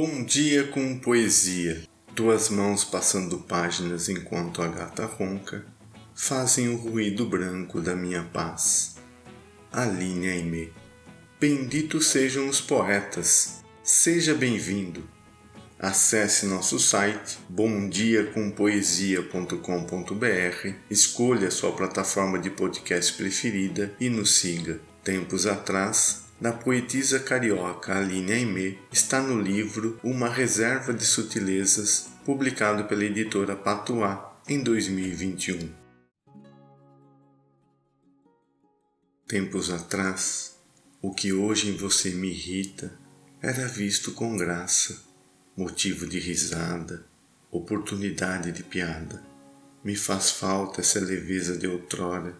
Bom dia com poesia. Tuas mãos passando páginas enquanto a gata ronca fazem o ruído branco da minha paz. Aline Aimee. Benditos sejam os poetas. Seja bem-vindo. Acesse nosso site bomdiacompoesia.com.br, escolha sua plataforma de podcast preferida e nos siga. Tempos atrás, da poetisa carioca Aline Aimee está no livro Uma Reserva de Sutilezas, publicado pela editora Patois em 2021. Tempos atrás, o que hoje em você me irrita era visto com graça, motivo de risada, oportunidade de piada. Me faz falta essa leveza de outrora,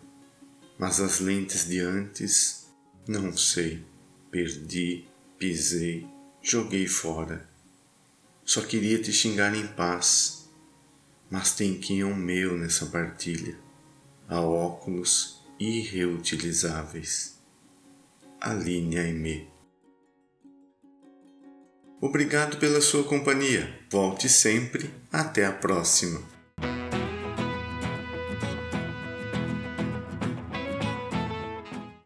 mas as lentes de antes não sei. Perdi, pisei, joguei fora. Só queria te xingar em paz, mas tem quem é o meu nessa partilha. Há óculos irreutilizáveis. Aline Aimee. Obrigado pela sua companhia. Volte sempre. Até a próxima.